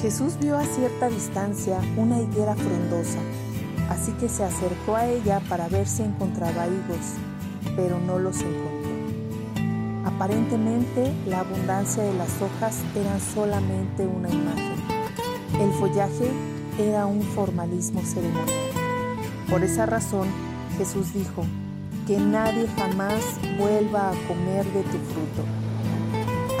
Jesús vio a cierta distancia una higuera frondosa, así que se acercó a ella para ver si encontraba higos, pero no los encontró. Aparentemente la abundancia de las hojas eran solamente una imagen. El follaje era un formalismo ceremonial. Por esa razón, Jesús dijo, que nadie jamás vuelva a comer de tu fruto.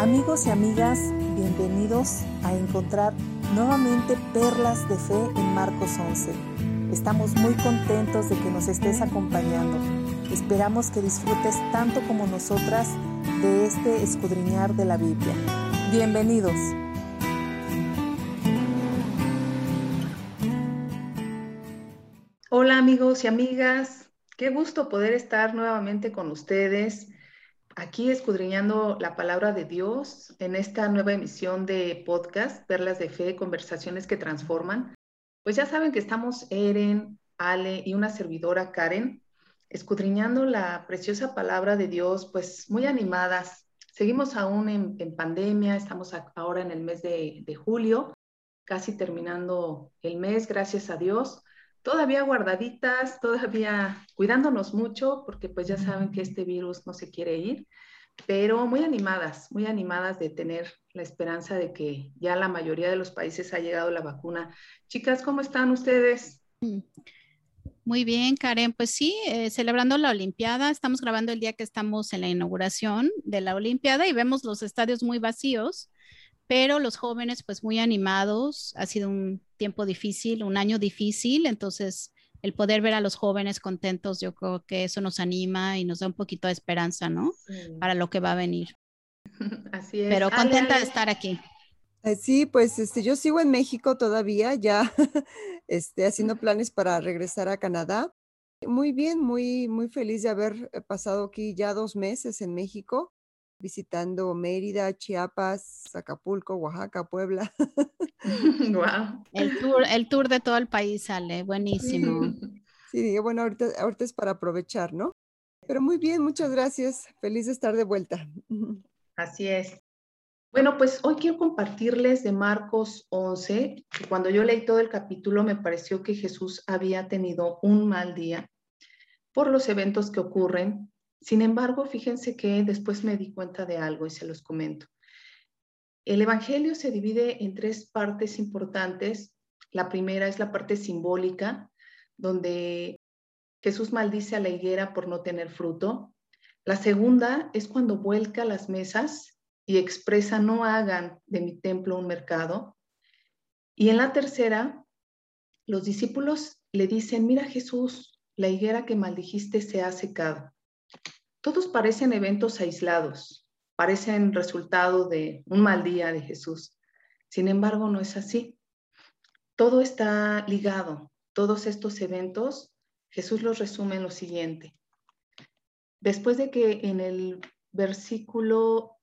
Amigos y amigas, bienvenidos a encontrar nuevamente perlas de fe en Marcos 11. Estamos muy contentos de que nos estés acompañando. Esperamos que disfrutes tanto como nosotras de este escudriñar de la Biblia. Bienvenidos. Hola amigos y amigas, qué gusto poder estar nuevamente con ustedes aquí escudriñando la palabra de Dios en esta nueva emisión de podcast, Perlas de Fe, Conversaciones que Transforman. Pues ya saben que estamos Eren, Ale y una servidora Karen, escudriñando la preciosa palabra de Dios, pues muy animadas. Seguimos aún en, pandemia, estamos ahora en el mes de julio, casi terminando el mes, gracias a Dios todavía guardaditas, todavía cuidándonos mucho, porque pues ya saben que este virus no se quiere ir, pero muy animadas, muy animadas de tener la esperanza de que ya la mayoría de los países ha llegado la vacuna. Chicas, ¿cómo están ustedes? Muy bien, Karen. Pues sí, eh, celebrando la Olimpiada. Estamos grabando el día que estamos en la inauguración de la Olimpiada y vemos los estadios muy vacíos pero los jóvenes pues muy animados, ha sido un tiempo difícil, un año difícil, entonces el poder ver a los jóvenes contentos, yo creo que eso nos anima y nos da un poquito de esperanza, ¿no? Para lo que va a venir. Así es. Pero contenta de estar aquí. Eh, sí, pues este, yo sigo en México todavía, ya este, haciendo planes para regresar a Canadá. Muy bien, muy, muy feliz de haber eh, pasado aquí ya dos meses en México visitando Mérida, Chiapas, Acapulco, Oaxaca, Puebla. wow. El tour, el tour de todo el país sale, buenísimo. Sí, bueno, ahorita, ahorita es para aprovechar, ¿no? Pero muy bien, muchas gracias. Feliz de estar de vuelta. Así es. Bueno, pues hoy quiero compartirles de Marcos 11, que cuando yo leí todo el capítulo me pareció que Jesús había tenido un mal día por los eventos que ocurren sin embargo, fíjense que después me di cuenta de algo y se los comento. El Evangelio se divide en tres partes importantes. La primera es la parte simbólica, donde Jesús maldice a la higuera por no tener fruto. La segunda es cuando vuelca las mesas y expresa no hagan de mi templo un mercado. Y en la tercera, los discípulos le dicen, mira Jesús, la higuera que maldijiste se ha secado. Todos parecen eventos aislados, parecen resultado de un mal día de Jesús. Sin embargo, no es así. Todo está ligado. Todos estos eventos, Jesús los resume en lo siguiente. Después de que en el versículo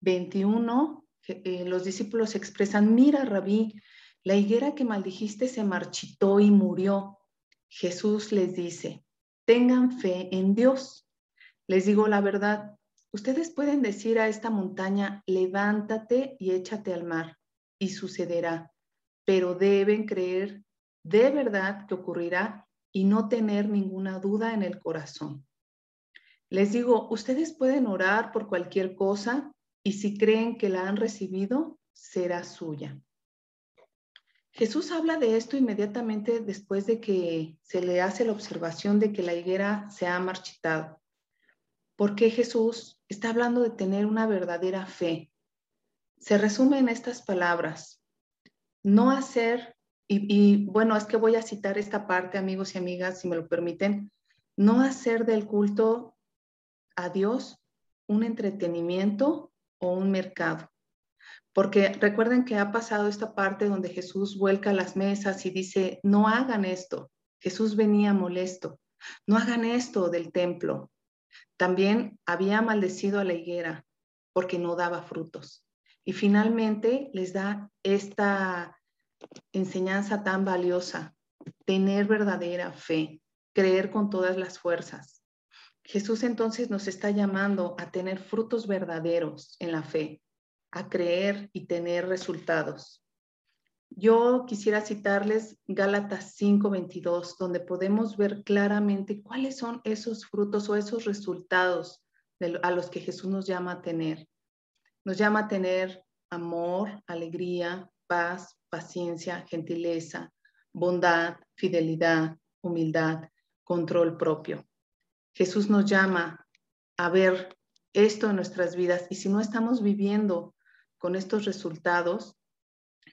21 eh, los discípulos expresan, mira, rabí, la higuera que maldijiste se marchitó y murió. Jesús les dice, tengan fe en Dios. Les digo la verdad, ustedes pueden decir a esta montaña, levántate y échate al mar, y sucederá, pero deben creer de verdad que ocurrirá y no tener ninguna duda en el corazón. Les digo, ustedes pueden orar por cualquier cosa y si creen que la han recibido, será suya. Jesús habla de esto inmediatamente después de que se le hace la observación de que la higuera se ha marchitado. Porque Jesús está hablando de tener una verdadera fe. Se resume en estas palabras. No hacer, y, y bueno, es que voy a citar esta parte, amigos y amigas, si me lo permiten, no hacer del culto a Dios un entretenimiento o un mercado. Porque recuerden que ha pasado esta parte donde Jesús vuelca las mesas y dice, no hagan esto. Jesús venía molesto. No hagan esto del templo. También había maldecido a la higuera porque no daba frutos. Y finalmente les da esta enseñanza tan valiosa, tener verdadera fe, creer con todas las fuerzas. Jesús entonces nos está llamando a tener frutos verdaderos en la fe, a creer y tener resultados. Yo quisiera citarles Gálatas 5:22, donde podemos ver claramente cuáles son esos frutos o esos resultados a los que Jesús nos llama a tener. Nos llama a tener amor, alegría, paz, paciencia, gentileza, bondad, fidelidad, humildad, control propio. Jesús nos llama a ver esto en nuestras vidas y si no estamos viviendo con estos resultados,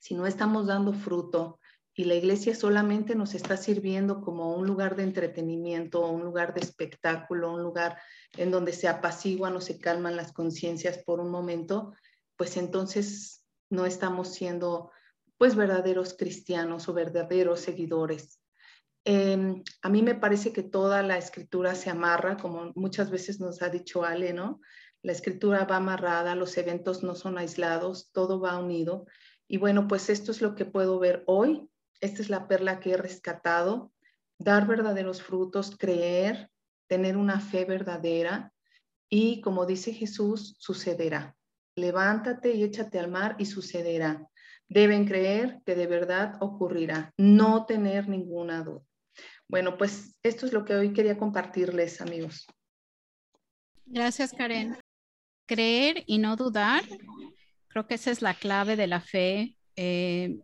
si no estamos dando fruto y la iglesia solamente nos está sirviendo como un lugar de entretenimiento, un lugar de espectáculo, un lugar en donde se apaciguan o se calman las conciencias por un momento, pues entonces no estamos siendo pues verdaderos cristianos o verdaderos seguidores. Em, a mí me parece que toda la escritura se amarra, como muchas veces nos ha dicho Ale, ¿no? La escritura va amarrada, los eventos no son aislados, todo va unido. Y bueno, pues esto es lo que puedo ver hoy. Esta es la perla que he rescatado. Dar verdaderos frutos, creer, tener una fe verdadera y como dice Jesús, sucederá. Levántate y échate al mar y sucederá. Deben creer que de verdad ocurrirá, no tener ninguna duda. Bueno, pues esto es lo que hoy quería compartirles, amigos. Gracias, Karen. Creer y no dudar Creo que esa es la clave de la fe. Eh,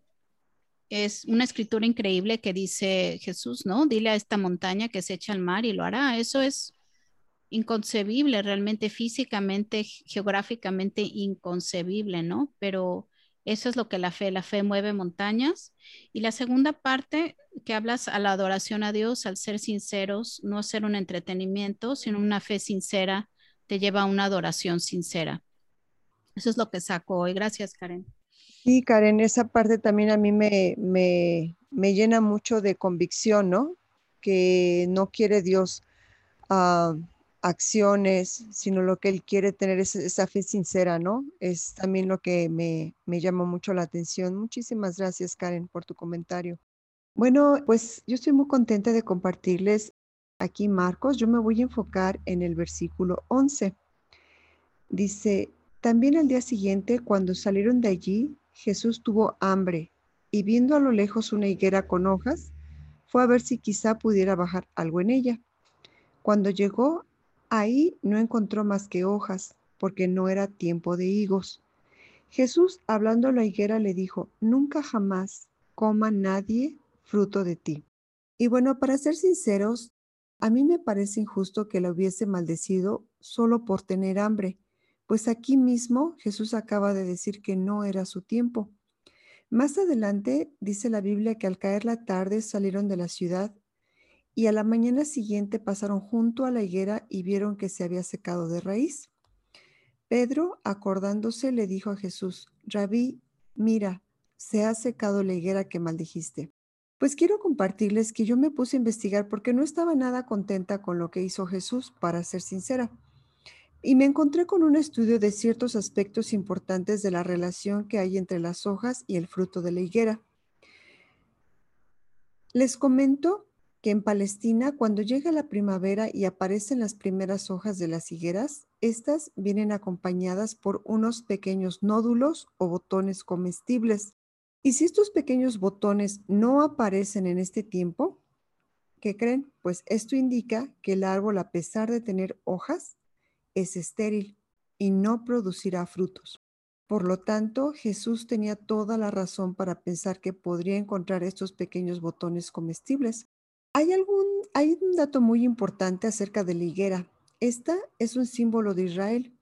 es una escritura increíble que dice Jesús, ¿no? Dile a esta montaña que se echa al mar y lo hará. Eso es inconcebible, realmente físicamente, geográficamente inconcebible, ¿no? Pero eso es lo que la fe, la fe mueve montañas. Y la segunda parte que hablas a la adoración a Dios, al ser sinceros, no ser un entretenimiento, sino una fe sincera, te lleva a una adoración sincera. Eso es lo que saco hoy. Gracias, Karen. Sí, Karen, esa parte también a mí me, me, llena mucho de convicción, ¿no? Que no quiere Dios ah, acciones, sino lo que Él quiere tener es esa fe sincera, ¿no? Es también lo que me, me llamó mucho la atención. Muchísimas gracias, Karen, por tu comentario. Bueno, pues yo estoy muy contenta de compartirles aquí Marcos. Yo me voy a enfocar en el versículo 11. Dice, también al día siguiente, cuando salieron de allí, Jesús tuvo hambre y viendo a lo lejos una higuera con hojas, fue a ver si quizá pudiera bajar algo en ella. Cuando llegó, ahí no encontró más que hojas, porque no era tiempo de higos. Jesús, hablando a la higuera, le dijo, nunca jamás coma nadie fruto de ti. Y bueno, para ser sinceros, a mí me parece injusto que la hubiese maldecido solo por tener hambre pues aquí mismo Jesús acaba de decir que no era su tiempo. Más adelante dice la Biblia que al caer la tarde salieron de la ciudad y a la mañana siguiente pasaron junto a la higuera y vieron que se había secado de raíz. Pedro, acordándose, le dijo a Jesús, Rabí, mira, se ha secado la higuera que maldijiste. Pues quiero compartirles que yo me puse a investigar porque no estaba nada contenta con lo que hizo Jesús, para ser sincera y me encontré con un estudio de ciertos aspectos importantes de la relación que hay entre las hojas y el fruto de la higuera. Les comento que en Palestina, cuando llega la primavera y aparecen las primeras hojas de las higueras, estas vienen acompañadas por unos pequeños nódulos o botones comestibles. Y si estos pequeños botones no aparecen en este tiempo, ¿qué creen? Pues esto indica que el árbol, a pesar de tener hojas, es estéril y no producirá frutos. Por lo tanto, Jesús tenía toda la razón para pensar que podría encontrar estos pequeños botones comestibles. Hay, algún, hay un dato muy importante acerca de la higuera. Esta es un símbolo de Israel.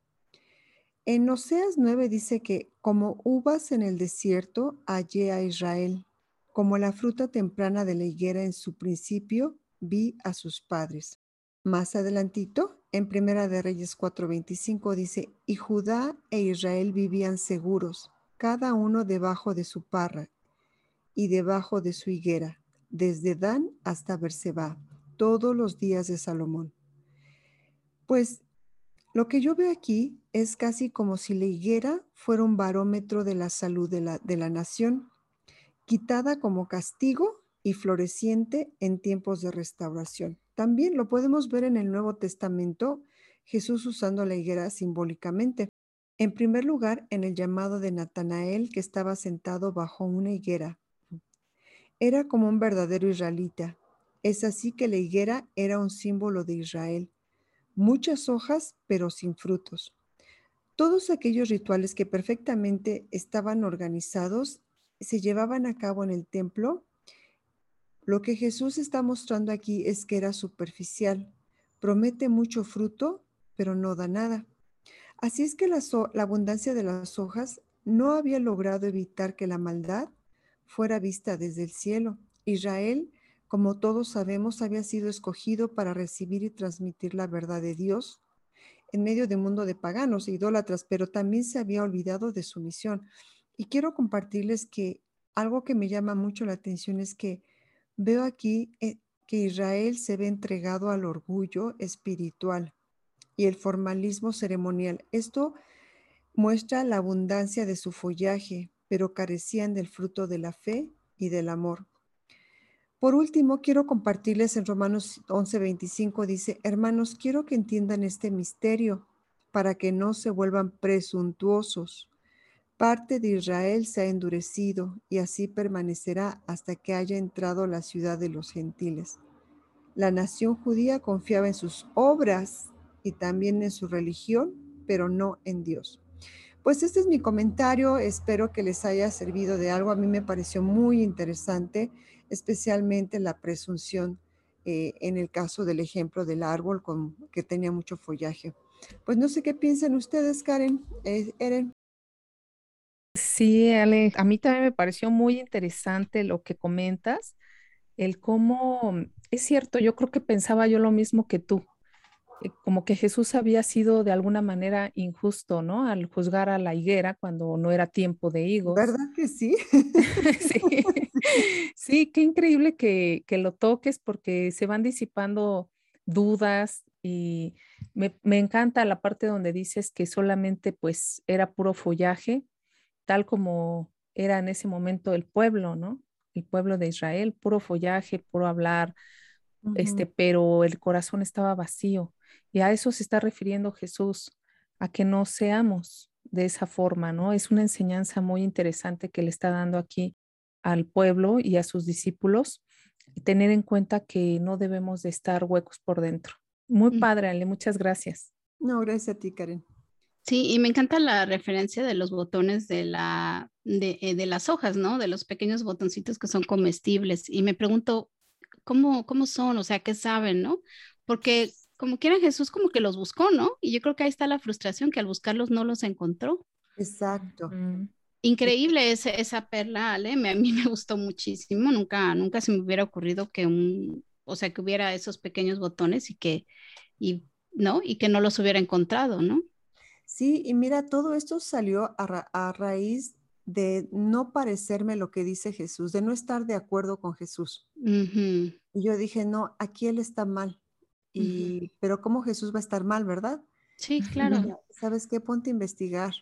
En Oseas 9 dice que como uvas en el desierto hallé a Israel, como la fruta temprana de la higuera en su principio vi a sus padres. Más adelantito, en Primera de Reyes 4:25 dice, y Judá e Israel vivían seguros, cada uno debajo de su parra y debajo de su higuera, desde Dan hasta Berseba, todos los días de Salomón. Pues lo que yo veo aquí es casi como si la higuera fuera un barómetro de la salud de la, de la nación, quitada como castigo y floreciente en tiempos de restauración. También lo podemos ver en el Nuevo Testamento, Jesús usando la higuera simbólicamente. En primer lugar, en el llamado de Natanael, que estaba sentado bajo una higuera, Era como un verdadero israelita. Es así que la higuera era un símbolo de Israel. Muchas hojas, pero sin frutos. Todos aquellos rituales que perfectamente estaban organizados se llevaban a cabo en el templo. Lo que Jesús está mostrando aquí es que era superficial. Promete mucho fruto, pero no da nada. Así es que la, abundancia de las hojas no había logrado evitar que la maldad fuera vista desde el cielo. Israel, como todos sabemos, había sido escogido para recibir y transmitir la verdad de Dios en medio de un mundo de paganos e idólatras, pero también se había olvidado de su misión. Y quiero compartirles que algo que me llama mucho la atención es que veo aquí eh, que Israel se ve entregado al orgullo espiritual y el formalismo ceremonial. Esto muestra la abundancia de su follaje, pero carecían del fruto de la fe y del amor. Por último, quiero compartirles en Romanos 11:25, dice, hermanos, quiero que entiendan este misterio para que no se vuelvan presuntuosos. Parte de Israel se ha endurecido y así permanecerá hasta que haya entrado la ciudad de los gentiles. La nación judía confiaba en sus obras y también en su religión, pero no en Dios. Pues este es mi comentario, espero que les haya servido de algo. A mí me pareció muy interesante, especialmente la presunción eh, en el caso del ejemplo del árbol con, que tenía mucho follaje. Pues no sé qué piensan ustedes, Karen, eh, Eren. Sí, Ale, a mí también me pareció muy interesante lo que comentas, el cómo, es cierto, yo creo que pensaba yo lo mismo que tú, eh, como que Jesús había sido de alguna manera injusto, ¿no? Al juzgar a la higuera cuando no era tiempo de higos. ¿Verdad que sí? sí. sí, qué increíble que, que, lo toques porque se van disipando dudas y me, me encanta la parte donde dices que solamente pues era puro follaje, tal como era en ese momento el pueblo, ¿no? El pueblo de Israel, puro follaje, puro hablar, este, pero el corazón estaba vacío. Y a eso se está refiriendo Jesús, a que no seamos de esa forma, ¿no? Es una enseñanza muy interesante que le está dando aquí al pueblo y a sus discípulos, y tener en cuenta que no debemos de estar huecos por dentro. Muy mm. padre, Ale, muchas gracias. No, gracias a ti, Karen. Sí, y me encanta la referencia de los botones de, la, de, eh, de, las hojas, ¿no? De los pequeños botoncitos que son comestibles. Y me pregunto, ¿cómo, cómo son? O sea, ¿qué saben, no? Porque como quiera Jesús como que los buscó, ¿no? Y yo creo que ahí está la frustración, que al buscarlos no los encontró. Exacto. Increíble esa, esa perla, Ale, a mí me gustó muchísimo, nunca, nunca se me hubiera ocurrido que un, o sea, que hubiera esos pequeños botones y que, y, ¿no? Y que no los hubiera encontrado, ¿no? Sí, y mira, todo esto salió a, raíz de no parecerme lo que dice Jesús, de no estar de acuerdo con Jesús. Y yo dije, no, aquí él está mal. Y, Pero ¿cómo Jesús va a estar mal, verdad? Sí, claro. ¿Sabes qué? Ponte a investigar.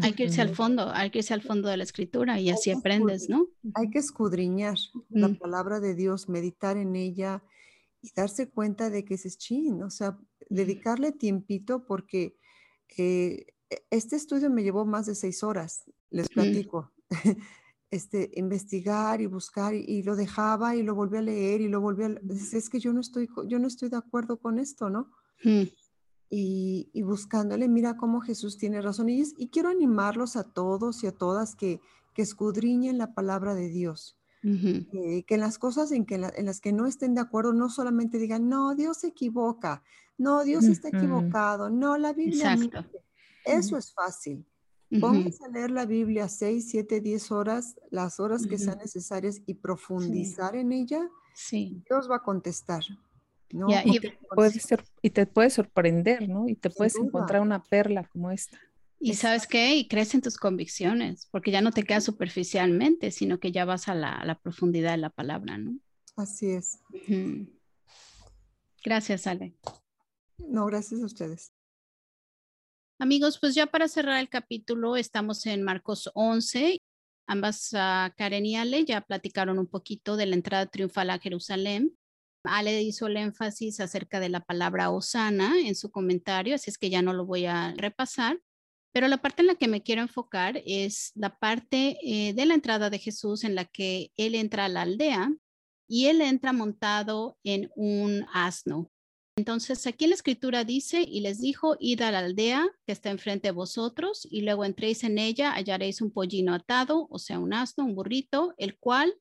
hay que irse al fondo, hay que irse al fondo de la escritura y así aprendes, ¿no? Hay que escudriñar la palabra de Dios, meditar en ella y darse cuenta de que es chin, o sea, dedicarle tiempito porque eh, e, este estudio me llevó más de seis horas, les platico. este, investigar y buscar y, lo dejaba y lo volví a leer y lo volví a es que yo no estoy yo no estoy de acuerdo con esto no y, y, buscándole mira cómo Jesús tiene razón y, y, quiero animarlos a todos y a todas que, que escudriñen la palabra de Dios que en las cosas en, que en las que no estén de acuerdo no solamente digan no Dios se equivoca no Dios está equivocado no la Biblia eso es fácil Vamos a leer la Biblia 6, 7, 10 horas, las horas que sean necesarias y profundizar en ella. Sí. Dios va a contestar. ¿no? y, te puede ser, y te puede sorprender, ¿no? Y te puedes encontrar una perla como esta. Y sabes qué, y crees en tus convicciones, porque ya no te quedas superficialmente, sino que ya vas a la, profundidad de la palabra, ¿no? Así es. Gracias, Ale. No, gracias a ustedes. Amigos, pues ya para cerrar el capítulo, estamos en Marcos 11. Ambas, uh, Karen y Ale, ya platicaron un poquito de la entrada triunfal a Jerusalén. Ale hizo el énfasis acerca de la palabra Osana en su comentario, así es que ya no lo voy a repasar. Pero la parte en la que me quiero enfocar es la parte eh, de la entrada de Jesús en la que él entra a la aldea y él entra montado en un asno. Entonces aquí la escritura dice, y les dijo, id a la aldea que está enfrente de vosotros, y luego entréis en ella, hallaréis un pollino atado, o sea, un asno, un burrito, el cual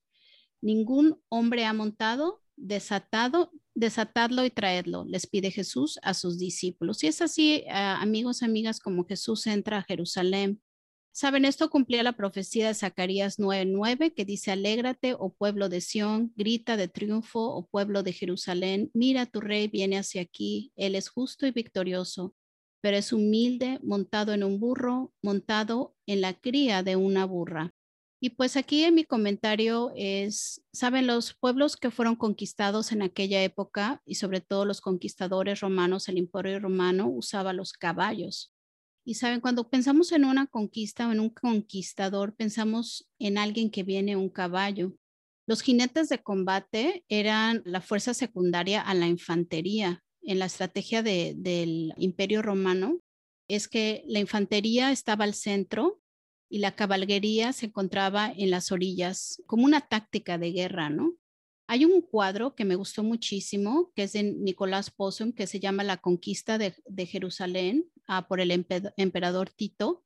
ningún hombre ha montado, desatado, desatadlo y traedlo, les pide Jesús a sus discípulos. Y es así, ah, amigos, amigas, como Jesús entra a Jerusalén. Saben, esto cumplía la profecía de Zacarías 9:9 que dice, alégrate, oh pueblo de Sión, grita de triunfo, oh pueblo de Jerusalén, mira, tu rey viene hacia aquí, él es justo y victorioso, pero es humilde, montado en un burro, montado en la cría de una burra. Y pues aquí en mi comentario es, saben, los pueblos que fueron conquistados en aquella época y sobre todo los conquistadores romanos, el imperio romano usaba los caballos. Y saben, cuando pensamos en una conquista o en un conquistador, pensamos en alguien que viene un caballo. Los jinetes de combate eran la fuerza secundaria a la infantería. En la estrategia del imperio romano es que la infantería estaba al centro y la caballería se encontraba en las orillas, como una táctica de guerra, ¿no? Hay un cuadro que me gustó muchísimo, que es de Nicolás Possum, que se llama La conquista de, Jerusalén ah, por el emperador Tito.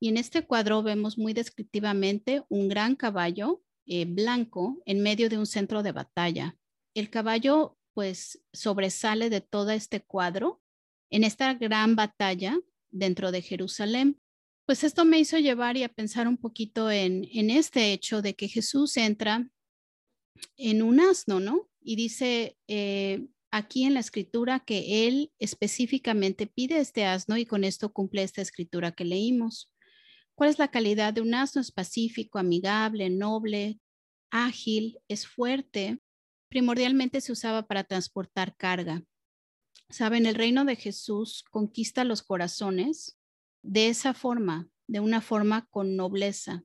Y en este cuadro vemos muy descriptivamente un gran caballo eh, blanco en medio de un centro de batalla. El caballo pues sobresale de todo este cuadro en esta gran batalla dentro de Jerusalén. Pues esto me hizo llevar y a pensar un poquito en, en este hecho de que Jesús entra en un asno, ¿no? Y dice eh, aquí en la escritura que él específicamente pide este asno y con esto cumple esta escritura que leímos. ¿Cuál es la calidad de un asno? Es pacífico, amigable, noble, ágil, es fuerte. Primordialmente se usaba para transportar carga. Saben, el reino de Jesús conquista los corazones de esa forma, de una forma con nobleza.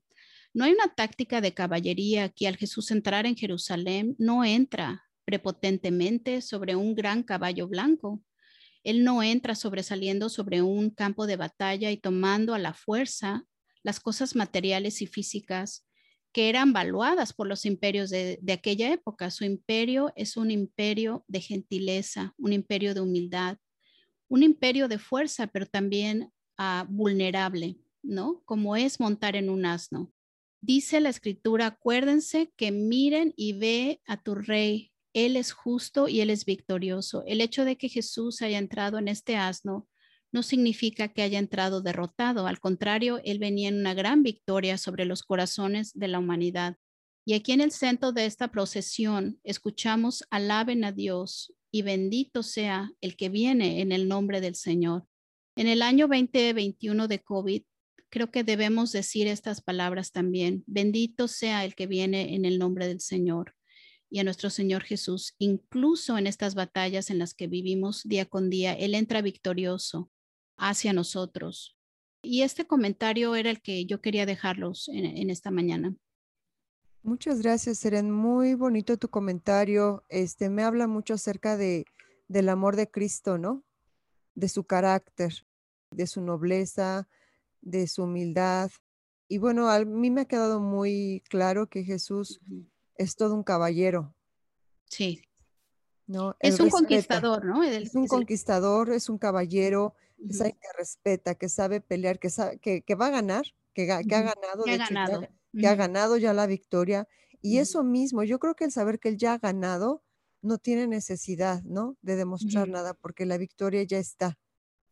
No hay una táctica de caballería aquí al Jesús entrar en Jerusalén, no entra prepotentemente sobre un gran caballo blanco. Él no entra sobresaliendo sobre un campo de batalla y tomando a la fuerza las cosas materiales y físicas que eran valuadas por los imperios de, aquella época. Su imperio es un imperio de gentileza, un imperio de humildad, un imperio de fuerza, pero también ah, vulnerable, ¿no? Como es montar en un asno. Dice la escritura, acuérdense que miren y ve a tu rey. Él es justo y él es victorioso. El hecho de que Jesús haya entrado en este asno no significa que haya entrado derrotado. Al contrario, él venía en una gran victoria sobre los corazones de la humanidad. Y aquí en el centro de esta procesión escuchamos, alaben a Dios y bendito sea el que viene en el nombre del Señor. En el año 2021 de COVID, creo que debemos decir estas palabras también. Bendito sea el que viene en el nombre del Señor y a nuestro Señor Jesús, incluso en estas batallas en las que vivimos día con día, Él entra victorioso hacia nosotros. Y este comentario era el que yo quería dejarlos en, esta mañana. Muchas gracias, Seren. Muy bonito tu comentario. Este me habla mucho acerca de, del amor de Cristo, ¿no? De su carácter, de su nobleza, de su humildad. Y bueno, a mí me ha quedado muy claro que Jesús es todo un caballero. Sí. ¿no? es un conquistador, ¿no? es un conquistador, es un caballero, es alguien que respeta, que sabe pelear, que, sabe, que, va a ganar, que, ha ganado, que ha ganado. Ya, que ha ganado ya la victoria. Y eso mismo, yo creo que el saber que él ya ha ganado no tiene necesidad, ¿no? De demostrar nada, porque la victoria ya está,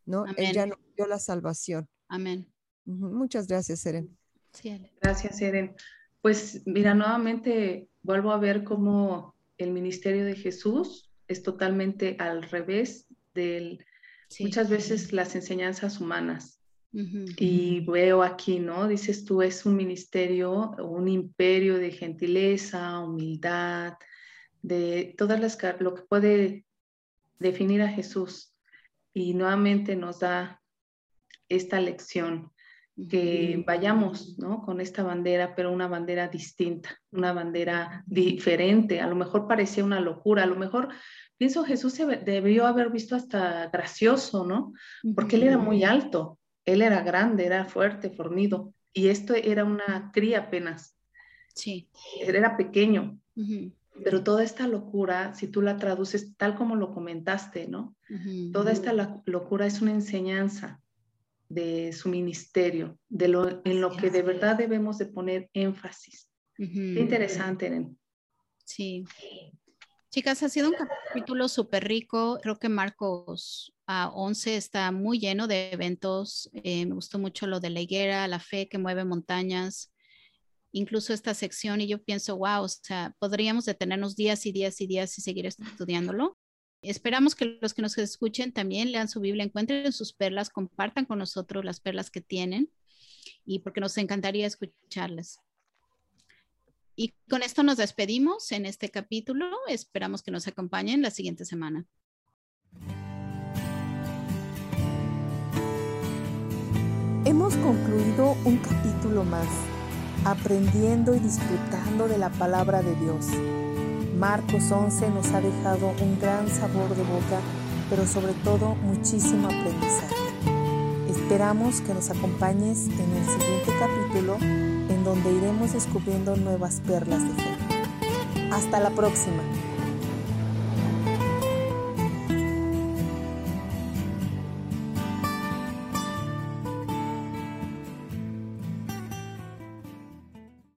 ¿no? Él ya nos dio la salvación. Amén. Muchas gracias, Eren. Gracias, Eren. Pues mira, nuevamente vuelvo a ver cómo el ministerio de Jesús es totalmente al revés de muchas veces las enseñanzas humanas. Y veo aquí, ¿no? Dices tú, es un ministerio, un imperio de gentileza, humildad, de todas las, lo que puede definir a Jesús. Y nuevamente nos da esta lección que vayamos ¿no? con esta bandera, pero una bandera distinta, una bandera diferente. A lo mejor parecía una locura, a lo mejor pienso Jesús se debió haber visto hasta gracioso, ¿no? Porque él era muy alto, Él era grande, era fuerte, fornido, y esto era una cría apenas. Sí. Era pequeño. Pero toda esta locura, si tú la traduces tal como lo comentaste, ¿no? Toda esta locura es una enseñanza de su ministerio, de lo, en lo que de verdad debemos de poner énfasis. Qué interesante, Eren. Sí. Chicas, ha sido un capítulo súper rico. Creo que Marcos a 11 está muy lleno de eventos. Eh, me gustó mucho lo de la higuera, la fe que mueve montañas, incluso esta sección y yo pienso, wow, o sea, podríamos detenernos días y días y días y seguir estudiándolo. Esperamos que los que nos escuchen también lean su Biblia, encuentren sus perlas, compartan con nosotros las perlas que tienen y porque nos encantaría escucharlas. Y con esto nos despedimos en este capítulo. Esperamos que nos acompañen la siguiente semana. Hemos concluido un capítulo más, aprendiendo y disfrutando de la palabra de Dios. Marcos 11 nos ha dejado un gran sabor de boca, pero sobre todo muchísimo aprendizaje. Esperamos que nos acompañes en el siguiente capítulo en donde iremos descubriendo nuevas perlas de fe. Hasta la próxima.